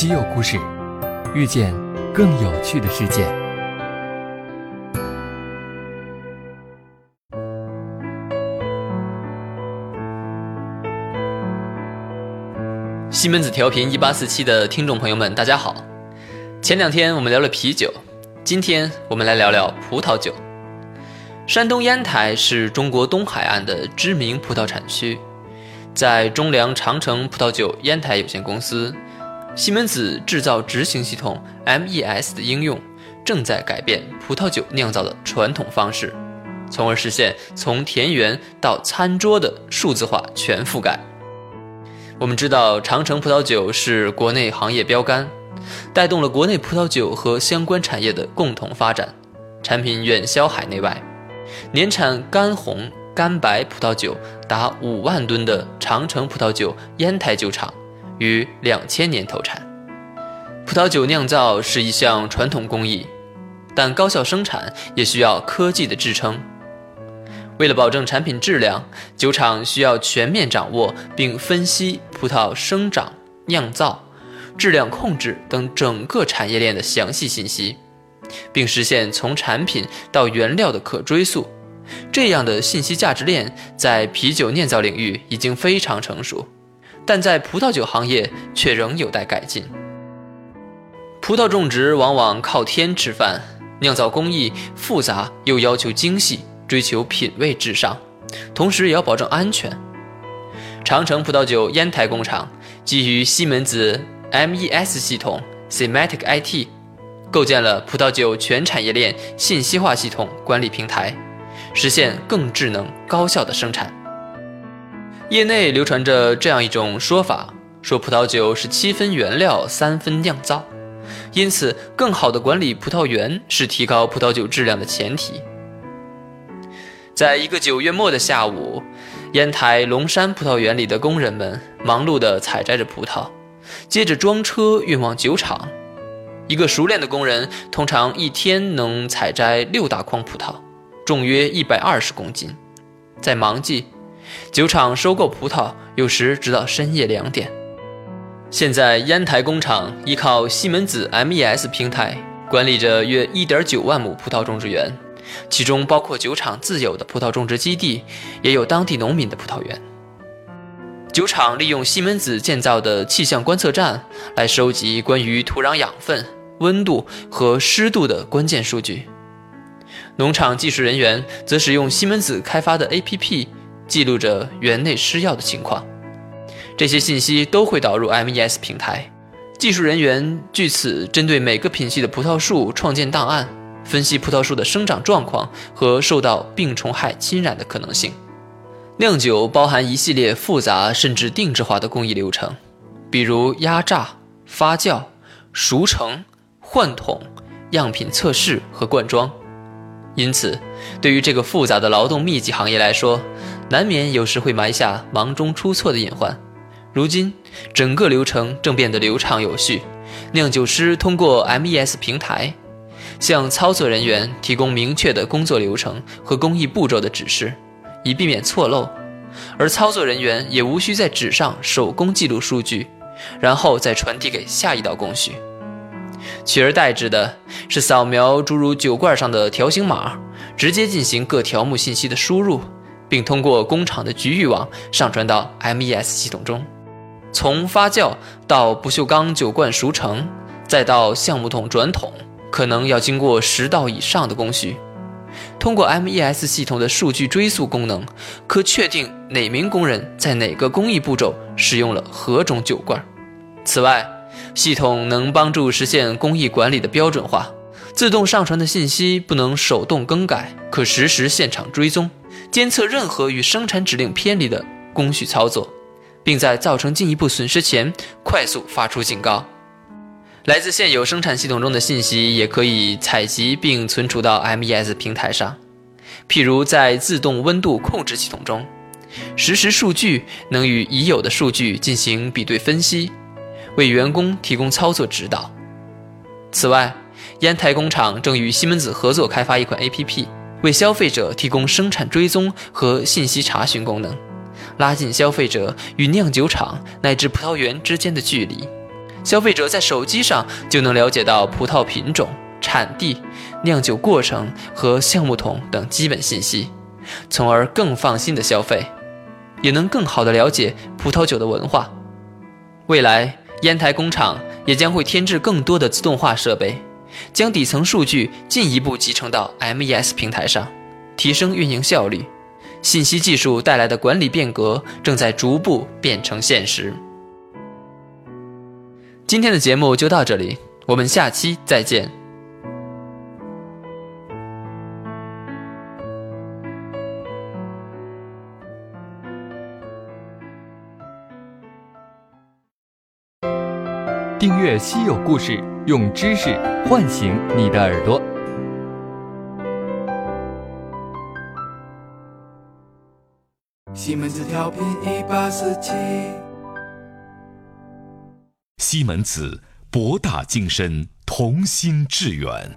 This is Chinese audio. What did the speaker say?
稀有故事，遇见更有趣的世界。西门子调频一八四七的听众朋友们，大家好。前两天我们聊了啤酒，今天我们来聊聊葡萄酒。山东烟台是中国东海岸的知名葡萄产区，在中粮长城葡萄酒烟台有限公司，西门子制造执行系统 MES 的应用，正在改变葡萄酒酿造的传统方式，从而实现从田园到餐桌的数字化全覆盖。我们知道，长城葡萄酒是国内行业标杆，带动了国内葡萄酒和相关产业的共同发展，产品远销海内外。年产干红、干白葡萄酒达五万吨的长城葡萄酒烟台酒厂，于两千年投产。葡萄酒酿造是一项传统工艺，但高效生产也需要科技的支撑。为了保证产品质量，酒厂需要全面掌握并分析葡萄生长、酿造、质量控制等整个产业链的详细信息。并实现从产品到原料的可追溯，这样的信息价值链在啤酒酿造领域已经非常成熟，但在葡萄酒行业却仍有待改进。葡萄种植往往靠天吃饭，酿造工艺复杂又要求精细，追求品味至上，同时也要保证安全。长城葡萄酒烟台工厂基于西门子 MES 系统 （Sematic IT），。构建了葡萄酒全产业链信息化系统管理平台，实现更智能高效的生产。业内流传着这样一种说法，说葡萄酒是七分原料三分酿造，因此更好的管理葡萄园是提高葡萄酒质量的前提。在一个九月末的下午，烟台龙山葡萄园里的工人们忙碌地采摘着葡萄，接着装车运往酒厂。一个熟练的工人通常一天能采摘六大筐葡萄，重约一百二十公斤。在忙季，酒厂收购葡萄有时直到深夜两点。现在烟台工厂依靠西门子 MES 平台管理着约一点九万亩葡萄种植园，其中包括酒厂自有的葡萄种植基地，也有当地农民的葡萄园。酒厂利用西门子建造的气象观测站来收集关于土壤养分。温度和湿度的关键数据，农场技术人员则使用西门子开发的 APP 记录着园内施药的情况。这些信息都会导入 MES 平台，技术人员据此针对每个品系的葡萄树创建档案，分析葡萄树的生长状况和受到病虫害侵染的可能性。酿酒包含一系列复杂甚至定制化的工艺流程，比如压榨、发酵、熟成。换桶、样品测试和灌装，因此，对于这个复杂的劳动密集行业来说，难免有时会埋下忙中出错的隐患。如今，整个流程正变得流畅有序，酿酒师通过 MES 平台，向操作人员提供明确的工作流程和工艺步骤的指示，以避免错漏，而操作人员也无需在纸上手工记录数据，然后再传递给下一道工序。取而代之的是扫描诸如酒罐上的条形码，直接进行各条目信息的输入，并通过工厂的局域网上传到 MES 系统中。从发酵到不锈钢酒罐熟成，再到橡木桶转桶，可能要经过十道以上的工序。通过 MES 系统的数据追溯功能，可确定哪名工人在哪个工艺步骤使用了何种酒罐。此外，系统能帮助实现工艺管理的标准化，自动上传的信息不能手动更改，可实时现场追踪，监测任何与生产指令偏离的工序操作，并在造成进一步损失前快速发出警告。来自现有生产系统中的信息也可以采集并存储到 MES 平台上，譬如在自动温度控制系统中，实时数据能与已有的数据进行比对分析。为员工提供操作指导。此外，烟台工厂正与西门子合作开发一款 APP，为消费者提供生产追踪和信息查询功能，拉近消费者与酿酒厂乃至葡萄园之间的距离。消费者在手机上就能了解到葡萄品种、产地、酿酒过程和橡木桶等基本信息，从而更放心的消费，也能更好的了解葡萄酒的文化。未来，烟台工厂也将会添置更多的自动化设备，将底层数据进一步集成到 MES 平台上，提升运营效率。信息技术带来的管理变革正在逐步变成现实。今天的节目就到这里，我们下期再见。订阅《稀有故事》，用知识唤醒你的耳朵。西门子调频一八四七，西门子博大精深，同心致远。